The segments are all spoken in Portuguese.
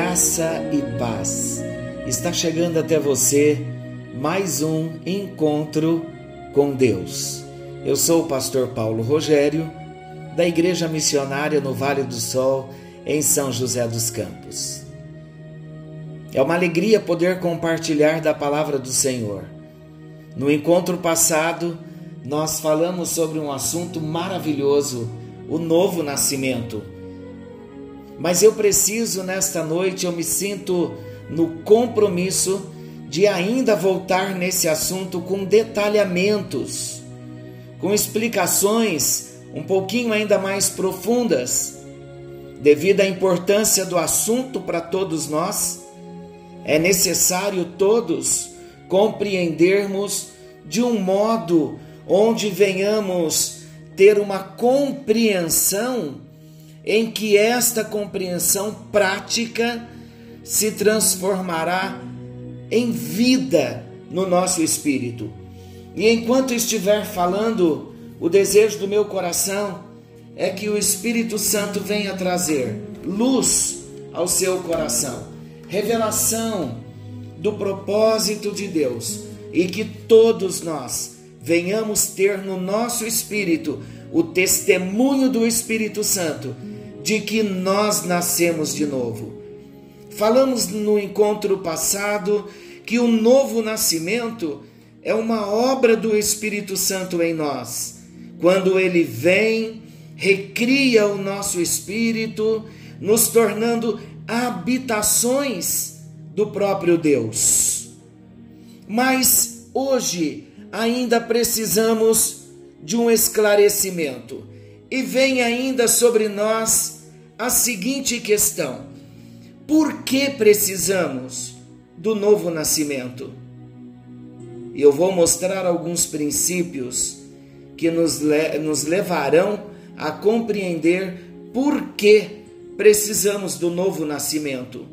graça e paz. Está chegando até você mais um encontro com Deus. Eu sou o pastor Paulo Rogério, da Igreja Missionária no Vale do Sol, em São José dos Campos. É uma alegria poder compartilhar da palavra do Senhor. No encontro passado, nós falamos sobre um assunto maravilhoso, o novo nascimento mas eu preciso nesta noite, eu me sinto no compromisso de ainda voltar nesse assunto com detalhamentos, com explicações um pouquinho ainda mais profundas, devido à importância do assunto para todos nós. É necessário todos compreendermos de um modo onde venhamos ter uma compreensão em que esta compreensão prática se transformará em vida no nosso espírito. E enquanto estiver falando, o desejo do meu coração é que o Espírito Santo venha trazer luz ao seu coração, revelação do propósito de Deus e que todos nós venhamos ter no nosso espírito o testemunho do Espírito Santo de que nós nascemos de novo. Falamos no encontro passado que o novo nascimento é uma obra do Espírito Santo em nós. Quando ele vem, recria o nosso espírito, nos tornando habitações do próprio Deus. Mas hoje ainda precisamos de um esclarecimento. E vem ainda sobre nós a seguinte questão: por que precisamos do novo nascimento? Eu vou mostrar alguns princípios que nos, le nos levarão a compreender por que precisamos do novo nascimento.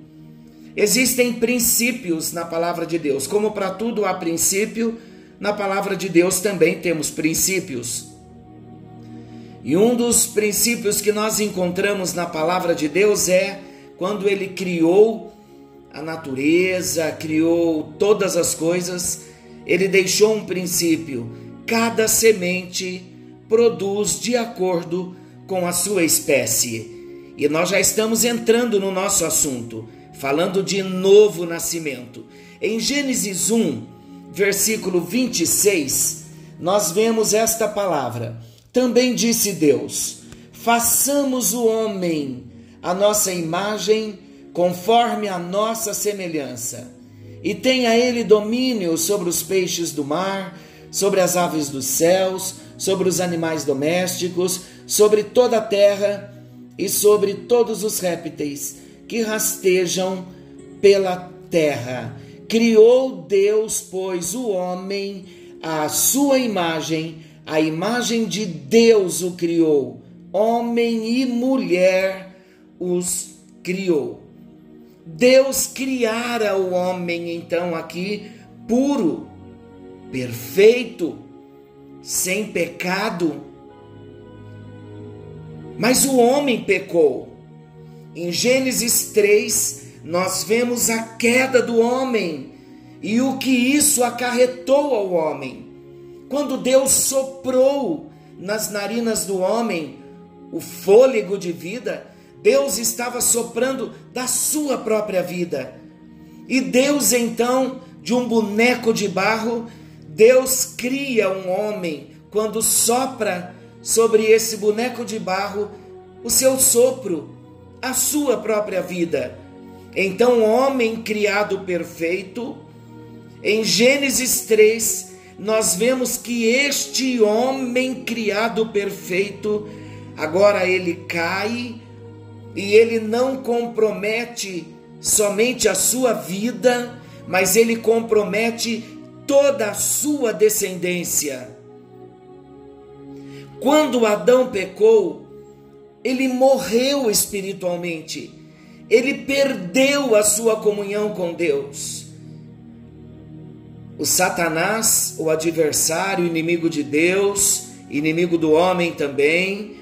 Existem princípios na palavra de Deus, como para tudo há princípio, na palavra de Deus também temos princípios. E um dos princípios que nós encontramos na palavra de Deus é quando ele criou a natureza, criou todas as coisas, ele deixou um princípio: cada semente produz de acordo com a sua espécie. E nós já estamos entrando no nosso assunto, falando de novo nascimento. Em Gênesis 1, versículo 26, nós vemos esta palavra também disse Deus: façamos o homem a nossa imagem, conforme a nossa semelhança, e tenha ele domínio sobre os peixes do mar, sobre as aves dos céus, sobre os animais domésticos, sobre toda a terra e sobre todos os répteis que rastejam pela terra. Criou Deus, pois, o homem à sua imagem, a imagem de Deus o criou, homem e mulher os criou. Deus criara o homem, então, aqui puro, perfeito, sem pecado. Mas o homem pecou. Em Gênesis 3, nós vemos a queda do homem e o que isso acarretou ao homem. Quando Deus soprou nas narinas do homem o fôlego de vida, Deus estava soprando da sua própria vida. E Deus então, de um boneco de barro, Deus cria um homem quando sopra sobre esse boneco de barro o seu sopro, a sua própria vida. Então, o homem criado perfeito, em Gênesis 3, nós vemos que este homem criado perfeito, agora ele cai e ele não compromete somente a sua vida, mas ele compromete toda a sua descendência. Quando Adão pecou, ele morreu espiritualmente, ele perdeu a sua comunhão com Deus. O Satanás, o adversário, inimigo de Deus, inimigo do homem também,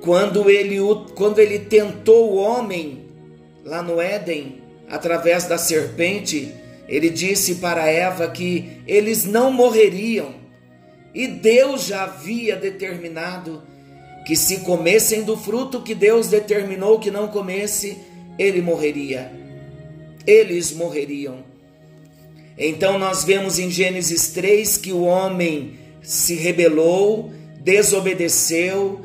quando ele, quando ele tentou o homem lá no Éden, através da serpente, ele disse para Eva que eles não morreriam. E Deus já havia determinado que se comessem do fruto que Deus determinou que não comesse, ele morreria. Eles morreriam. Então nós vemos em Gênesis 3 que o homem se rebelou, desobedeceu,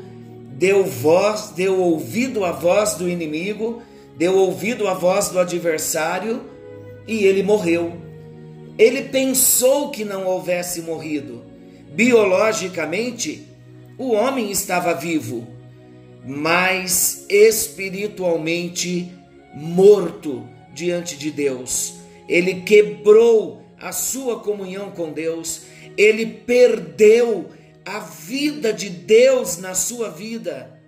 deu voz, deu ouvido à voz do inimigo, deu ouvido à voz do adversário e ele morreu. Ele pensou que não houvesse morrido. Biologicamente, o homem estava vivo, mas espiritualmente morto diante de Deus. Ele quebrou a sua comunhão com Deus, ele perdeu a vida de Deus na sua vida.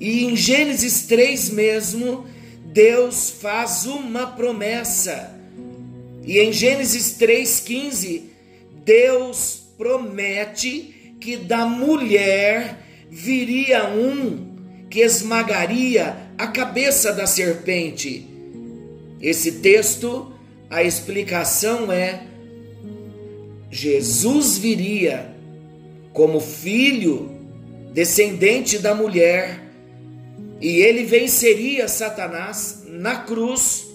E em Gênesis 3 mesmo, Deus faz uma promessa. E em Gênesis 3,15, Deus promete que da mulher viria um que esmagaria a cabeça da serpente. Esse texto, a explicação é: Jesus viria como filho, descendente da mulher, e ele venceria Satanás na cruz,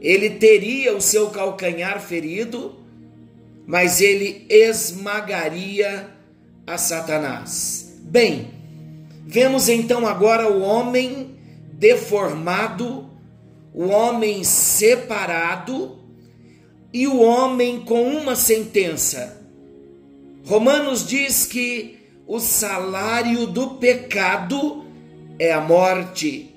ele teria o seu calcanhar ferido, mas ele esmagaria a Satanás. Bem, vemos então agora o homem deformado, o homem separado e o homem com uma sentença. Romanos diz que o salário do pecado é a morte.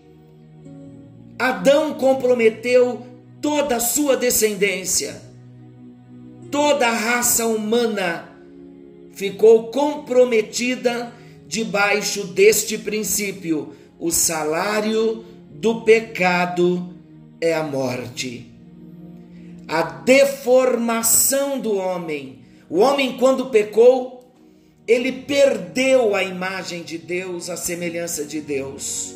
Adão comprometeu toda a sua descendência, toda a raça humana ficou comprometida debaixo deste princípio. O salário do pecado é a morte. A deformação do homem. O homem, quando pecou, ele perdeu a imagem de Deus, a semelhança de Deus.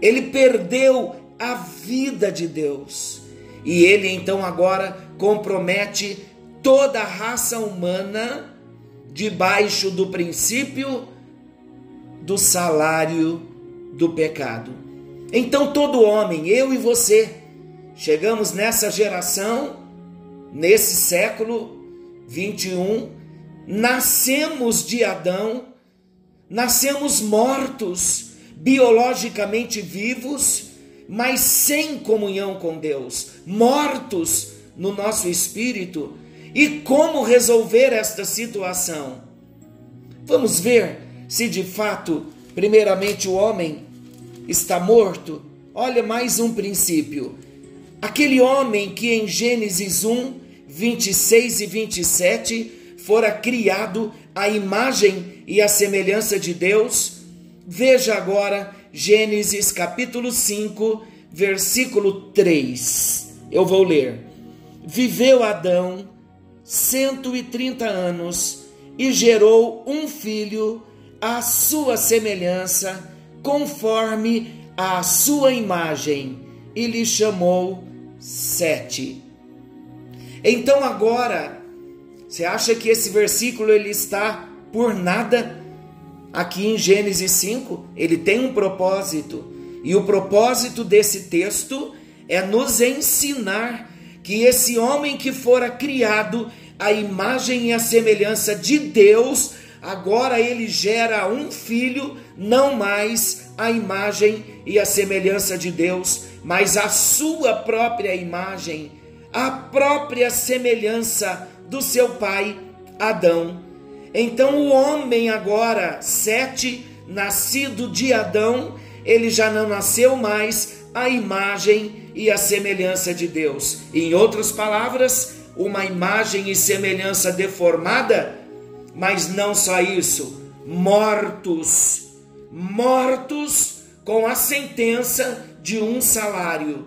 Ele perdeu a vida de Deus. E ele então agora compromete toda a raça humana debaixo do princípio do salário do pecado. Então todo homem, eu e você, chegamos nessa geração, nesse século 21, nascemos de Adão, nascemos mortos, biologicamente vivos, mas sem comunhão com Deus, mortos no nosso espírito. E como resolver esta situação? Vamos ver se de fato, primeiramente, o homem está morto. Olha mais um princípio. Aquele homem que em Gênesis 1, 26 e 27 fora criado à imagem e à semelhança de Deus. Veja agora Gênesis capítulo 5, versículo 3. Eu vou ler. Viveu Adão 130 anos e gerou um filho à sua semelhança, conforme a sua imagem, e lhe chamou Sete. Então agora você acha que esse versículo ele está por nada aqui em Gênesis 5? Ele tem um propósito. E o propósito desse texto é nos ensinar que esse homem que fora criado à imagem e à semelhança de Deus, agora ele gera um filho, não mais a imagem e a semelhança de Deus, mas a sua própria imagem, a própria semelhança do seu pai Adão. Então o homem agora, Sete, nascido de Adão, ele já não nasceu mais a imagem e a semelhança de Deus. Em outras palavras, uma imagem e semelhança deformada, mas não só isso, mortos, mortos com a sentença de um salário.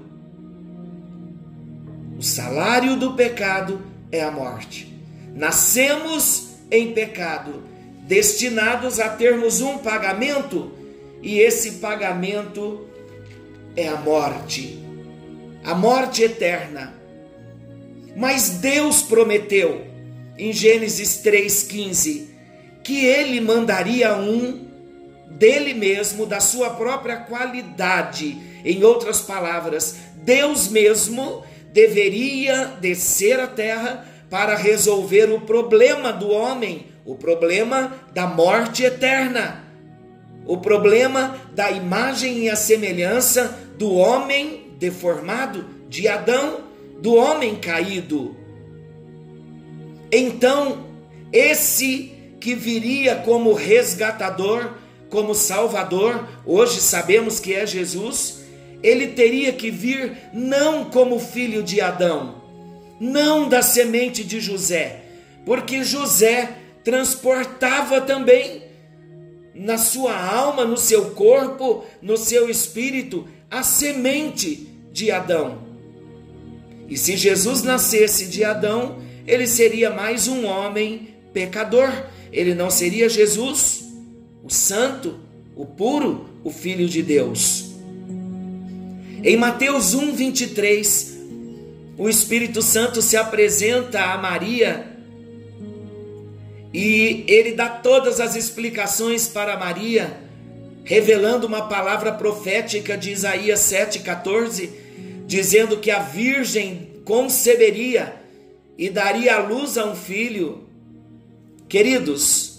O salário do pecado é a morte. Nascemos em pecado, destinados a termos um pagamento, e esse pagamento é a morte, a morte eterna. Mas Deus prometeu em Gênesis 3,15 que ele mandaria um dele mesmo, da sua própria qualidade. Em outras palavras, Deus mesmo deveria descer à terra para resolver o problema do homem, o problema da morte eterna, o problema da imagem e a semelhança do homem deformado, de Adão, do homem caído. Então, esse que viria como resgatador, como salvador, hoje sabemos que é Jesus, ele teria que vir não como filho de Adão, não da semente de José, porque José transportava também na sua alma, no seu corpo, no seu espírito, a semente de Adão. E se Jesus nascesse de Adão, ele seria mais um homem pecador. Ele não seria Jesus, o santo, o puro, o filho de Deus. Em Mateus 1, 23, o Espírito Santo se apresenta a Maria e ele dá todas as explicações para Maria, revelando uma palavra profética de Isaías 7,14, dizendo que a Virgem conceberia e daria à luz a um filho. Queridos,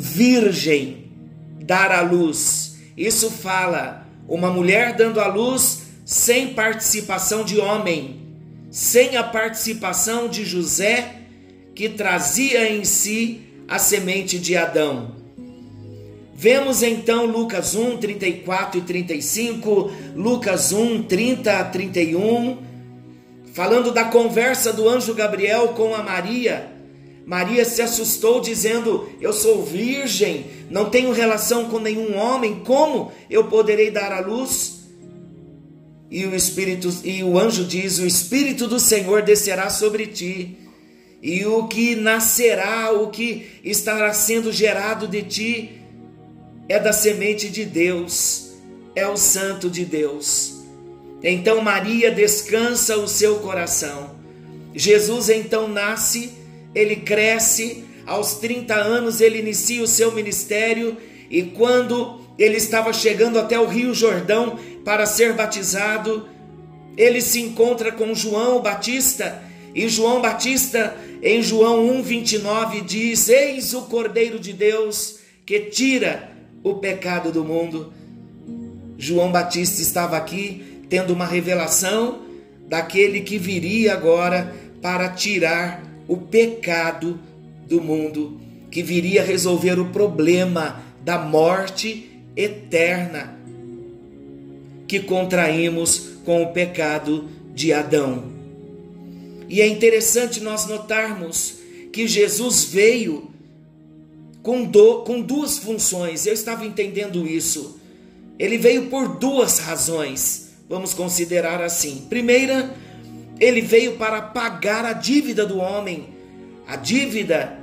virgem dar à luz, isso fala uma mulher dando à luz sem participação de homem, sem a participação de José, que trazia em si a semente de Adão. Vemos então Lucas 1, 34 e 35, Lucas 1, 30 a 31, falando da conversa do anjo Gabriel com a Maria. Maria se assustou, dizendo: Eu sou virgem, não tenho relação com nenhum homem, como eu poderei dar à luz? E o Espírito e o anjo diz: O Espírito do Senhor descerá sobre ti, e o que nascerá, o que estará sendo gerado de ti, é da semente de Deus, é o Santo de Deus. Então Maria descansa o seu coração. Jesus então nasce, ele cresce, aos 30 anos ele inicia o seu ministério e quando ele estava chegando até o Rio Jordão para ser batizado, ele se encontra com João Batista e João Batista em João 1:29 diz: Eis o Cordeiro de Deus que tira o pecado do mundo. João Batista estava aqui tendo uma revelação daquele que viria agora para tirar o pecado do mundo, que viria resolver o problema da morte eterna que contraímos com o pecado de Adão. E é interessante nós notarmos que Jesus veio com, do, com duas funções. Eu estava entendendo isso. Ele veio por duas razões. Vamos considerar assim. Primeira, ele veio para pagar a dívida do homem, a dívida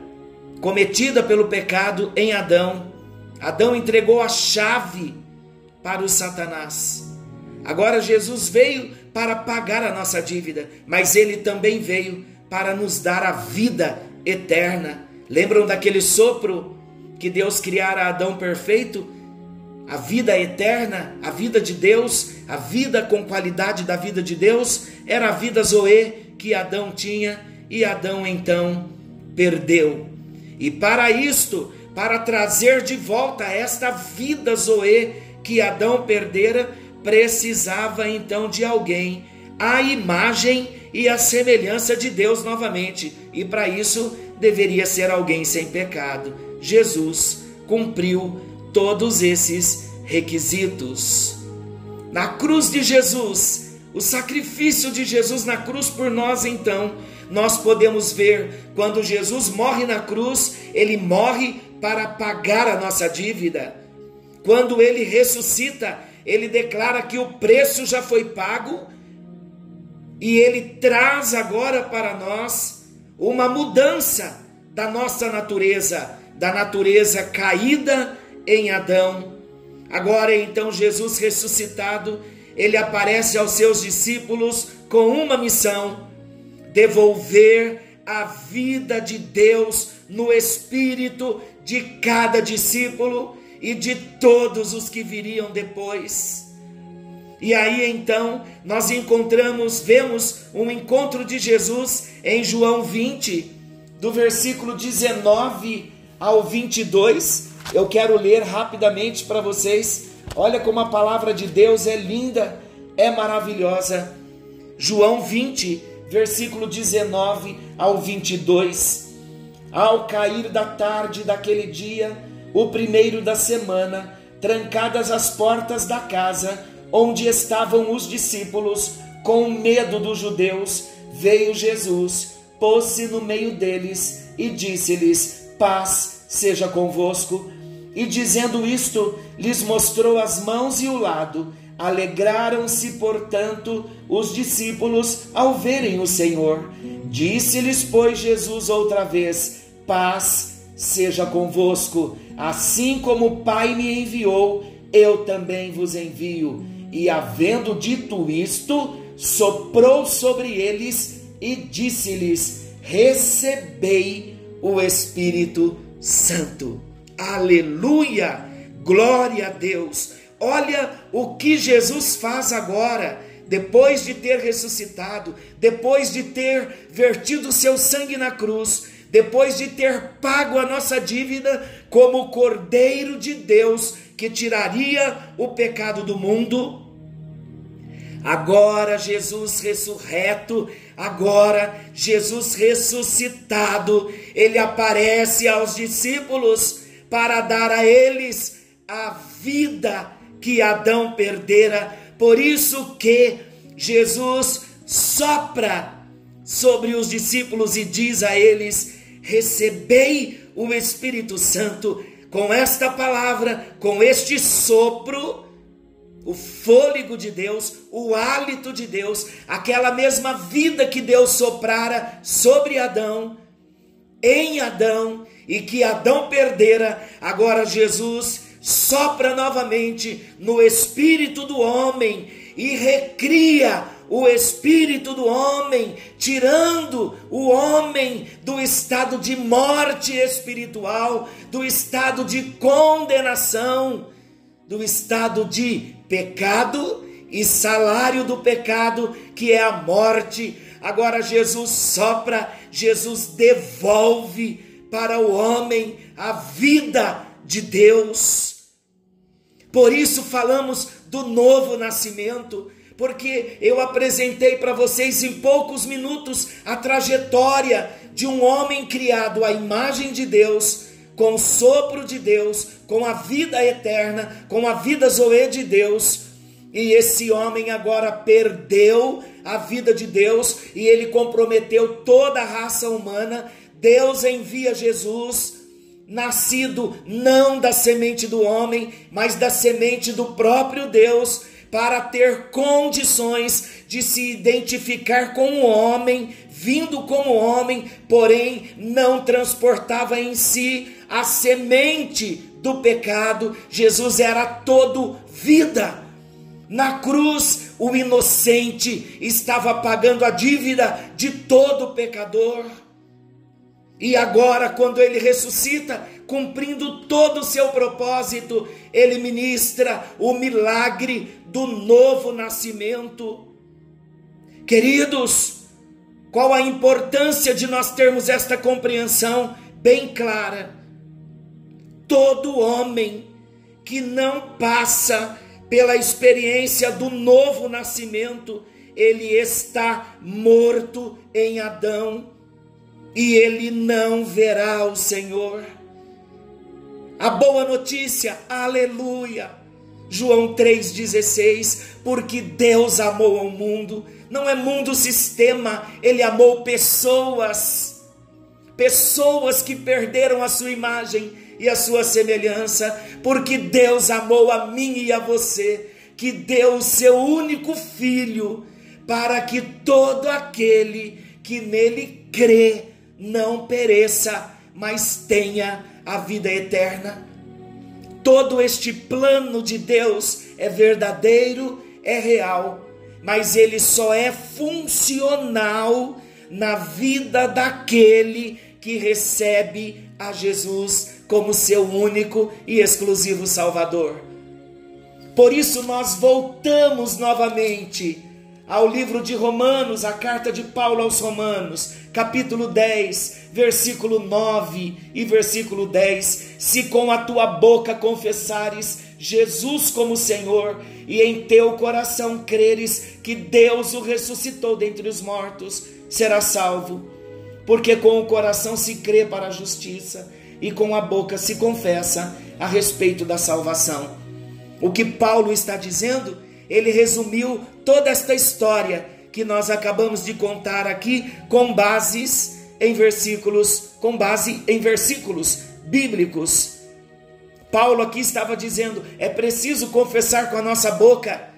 cometida pelo pecado em Adão. Adão entregou a chave para o Satanás. Agora Jesus veio para pagar a nossa dívida, mas ele também veio para nos dar a vida eterna. Lembram daquele sopro que Deus criara Adão perfeito? A vida eterna, a vida de Deus, a vida com qualidade da vida de Deus, era a vida Zoe que Adão tinha e Adão então perdeu. E para isto, para trazer de volta esta vida Zoe que Adão perdera, precisava então de alguém a imagem e a semelhança de Deus novamente, e para isso deveria ser alguém sem pecado. Jesus cumpriu todos esses requisitos. Na cruz de Jesus, o sacrifício de Jesus na cruz por nós, então, nós podemos ver quando Jesus morre na cruz, ele morre para pagar a nossa dívida. Quando ele ressuscita, ele declara que o preço já foi pago e ele traz agora para nós uma mudança da nossa natureza, da natureza caída em Adão, Agora então Jesus ressuscitado, ele aparece aos seus discípulos com uma missão: devolver a vida de Deus no espírito de cada discípulo e de todos os que viriam depois. E aí então nós encontramos, vemos um encontro de Jesus em João 20, do versículo 19 ao 22. Eu quero ler rapidamente para vocês. Olha como a palavra de Deus é linda, é maravilhosa. João 20, versículo 19 ao 22. Ao cair da tarde daquele dia, o primeiro da semana, trancadas as portas da casa, onde estavam os discípulos, com medo dos judeus, veio Jesus, pôs-se no meio deles e disse-lhes: Paz seja convosco. E dizendo isto, lhes mostrou as mãos e o lado. Alegraram-se, portanto, os discípulos ao verem o Senhor. Disse-lhes, pois, Jesus outra vez: Paz seja convosco. Assim como o Pai me enviou, eu também vos envio e, havendo dito isto, soprou sobre eles e disse-lhes: Recebei o Espírito Santo. Aleluia! Glória a Deus! Olha o que Jesus faz agora, depois de ter ressuscitado, depois de ter vertido seu sangue na cruz, depois de ter pago a nossa dívida como Cordeiro de Deus que tiraria o pecado do mundo. Agora Jesus ressurreto, agora Jesus ressuscitado, ele aparece aos discípulos para dar a eles a vida que Adão perdera. Por isso que Jesus sopra sobre os discípulos e diz a eles: Recebei o Espírito Santo com esta palavra, com este sopro, o fôlego de Deus, o hálito de Deus, aquela mesma vida que Deus soprara sobre Adão, em Adão, e que Adão perdera, agora Jesus sopra novamente no espírito do homem e recria o espírito do homem, tirando o homem do estado de morte espiritual, do estado de condenação, do estado de pecado e salário do pecado, que é a morte. Agora Jesus sopra, Jesus devolve para o homem a vida de Deus. Por isso falamos do novo nascimento porque eu apresentei para vocês em poucos minutos a trajetória de um homem criado à imagem de Deus, com o sopro de Deus, com a vida eterna, com a vida zoe de Deus. E esse homem agora perdeu a vida de Deus e ele comprometeu toda a raça humana. Deus envia Jesus nascido não da semente do homem, mas da semente do próprio Deus, para ter condições de se identificar com o homem, vindo como homem, porém não transportava em si a semente do pecado. Jesus era todo vida. Na cruz, o inocente estava pagando a dívida de todo pecador. E agora, quando ele ressuscita, cumprindo todo o seu propósito, ele ministra o milagre do novo nascimento. Queridos, qual a importância de nós termos esta compreensão bem clara? Todo homem que não passa pela experiência do novo nascimento, ele está morto em Adão e ele não verá o Senhor. A boa notícia, aleluia. João 3,16, porque Deus amou ao mundo, não é mundo sistema, Ele amou pessoas, pessoas que perderam a sua imagem e a sua semelhança, porque Deus amou a mim e a você, que deu o seu único filho, para que todo aquele que nele crê não pereça, mas tenha a vida eterna. todo este plano de Deus é verdadeiro, é real, mas ele só é funcional na vida daquele que recebe a Jesus como seu único e exclusivo Salvador. Por isso nós voltamos novamente ao livro de Romanos, a carta de Paulo aos Romanos, capítulo 10, versículo 9 e versículo 10. Se com a tua boca confessares Jesus como Senhor e em teu coração creres que Deus o ressuscitou dentre os mortos, serás salvo. Porque com o coração se crê para a justiça e com a boca se confessa a respeito da salvação. O que Paulo está dizendo, ele resumiu toda esta história que nós acabamos de contar aqui com bases em versículos, com base em versículos bíblicos. Paulo aqui estava dizendo: é preciso confessar com a nossa boca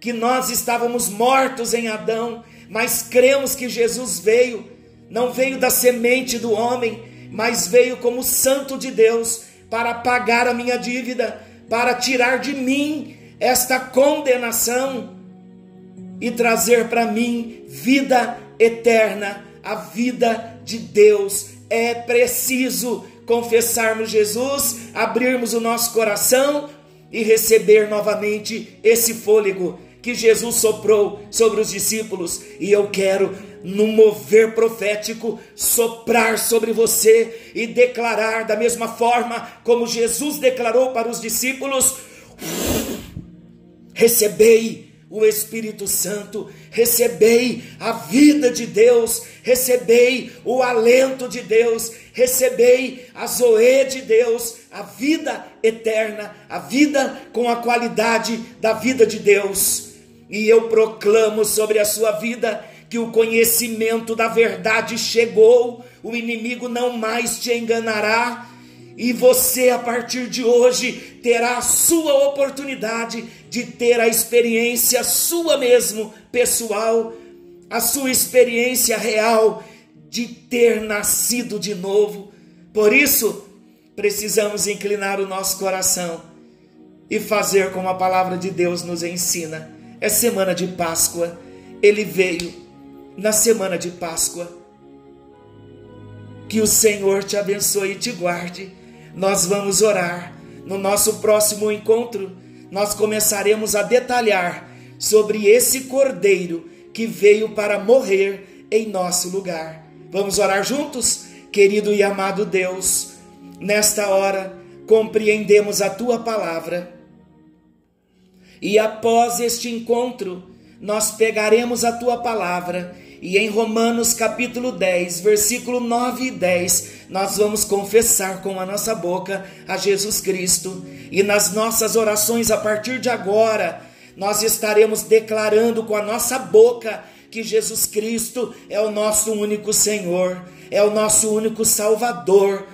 que nós estávamos mortos em Adão, mas cremos que Jesus veio, não veio da semente do homem, mas veio como Santo de Deus para pagar a minha dívida, para tirar de mim esta condenação e trazer para mim vida eterna, a vida de Deus. É preciso confessarmos Jesus, abrirmos o nosso coração e receber novamente esse fôlego que Jesus soprou sobre os discípulos. E eu quero no mover profético, soprar sobre você e declarar da mesma forma como Jesus declarou para os discípulos: recebei o Espírito Santo, recebei a vida de Deus, recebei o alento de Deus, recebei a zoe de Deus, a vida eterna, a vida com a qualidade da vida de Deus. E eu proclamo sobre a sua vida que o conhecimento da verdade chegou, o inimigo não mais te enganará, e você, a partir de hoje, terá a sua oportunidade de ter a experiência sua mesmo, pessoal, a sua experiência real de ter nascido de novo. Por isso, precisamos inclinar o nosso coração e fazer como a palavra de Deus nos ensina. É semana de Páscoa, ele veio na semana de Páscoa. Que o Senhor te abençoe e te guarde. Nós vamos orar. No nosso próximo encontro, nós começaremos a detalhar sobre esse cordeiro que veio para morrer em nosso lugar. Vamos orar juntos? Querido e amado Deus, nesta hora compreendemos a tua palavra. E após este encontro, nós pegaremos a tua palavra e em Romanos capítulo 10, versículo 9 e 10, nós vamos confessar com a nossa boca a Jesus Cristo. E nas nossas orações a partir de agora, nós estaremos declarando com a nossa boca que Jesus Cristo é o nosso único Senhor, é o nosso único Salvador.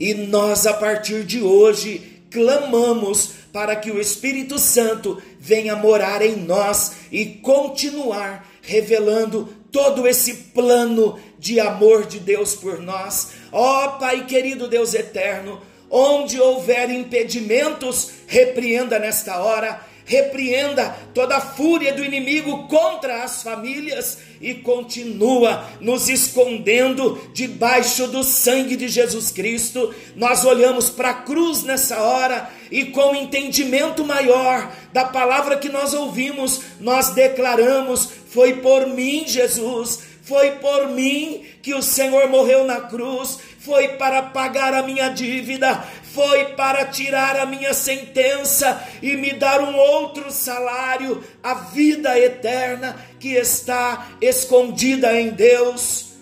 E nós, a partir de hoje, clamamos para que o Espírito Santo venha morar em nós e continuar revelando todo esse plano de amor de Deus por nós. Ó oh, Pai querido Deus eterno, onde houver impedimentos, repreenda nesta hora, repreenda toda a fúria do inimigo contra as famílias e continua nos escondendo debaixo do sangue de Jesus Cristo. Nós olhamos para a cruz nessa hora e com entendimento maior da palavra que nós ouvimos, nós declaramos foi por mim, Jesus, foi por mim que o Senhor morreu na cruz, foi para pagar a minha dívida, foi para tirar a minha sentença e me dar um outro salário, a vida eterna que está escondida em Deus.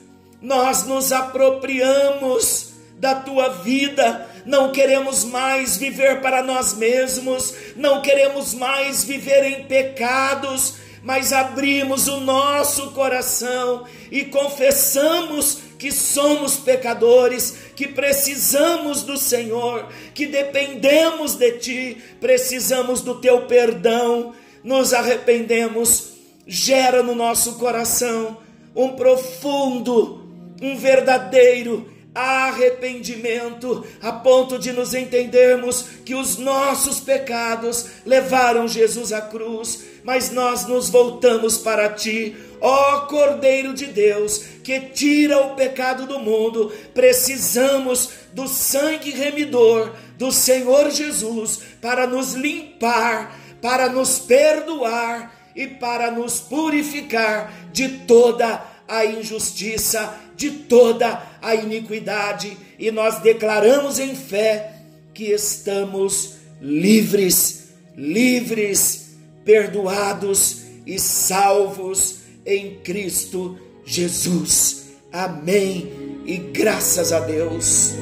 Nós nos apropriamos da tua vida, não queremos mais viver para nós mesmos, não queremos mais viver em pecados mas abrimos o nosso coração e confessamos que somos pecadores, que precisamos do Senhor, que dependemos de Ti, precisamos do Teu perdão, nos arrependemos, gera no nosso coração um profundo, um verdadeiro arrependimento, a ponto de nos entendermos que os nossos pecados levaram Jesus à cruz, mas nós nos voltamos para ti, ó Cordeiro de Deus, que tira o pecado do mundo. Precisamos do sangue remidor do Senhor Jesus para nos limpar, para nos perdoar e para nos purificar de toda a injustiça, de toda a iniquidade, e nós declaramos em fé que estamos livres, livres, perdoados e salvos em Cristo Jesus. Amém. E graças a Deus.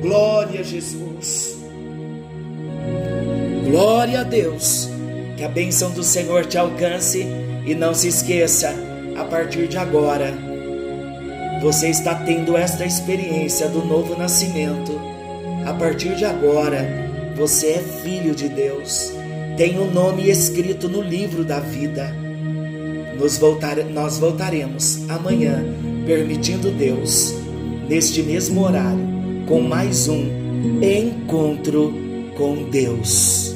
Glória a Jesus. Glória a Deus. Que a bênção do Senhor te alcance e não se esqueça, a partir de agora, você está tendo esta experiência do novo nascimento. A partir de agora, você é filho de Deus. Tem o um nome escrito no livro da vida. Nos voltar, nós voltaremos amanhã, permitindo Deus, neste mesmo horário, com mais um encontro com Deus.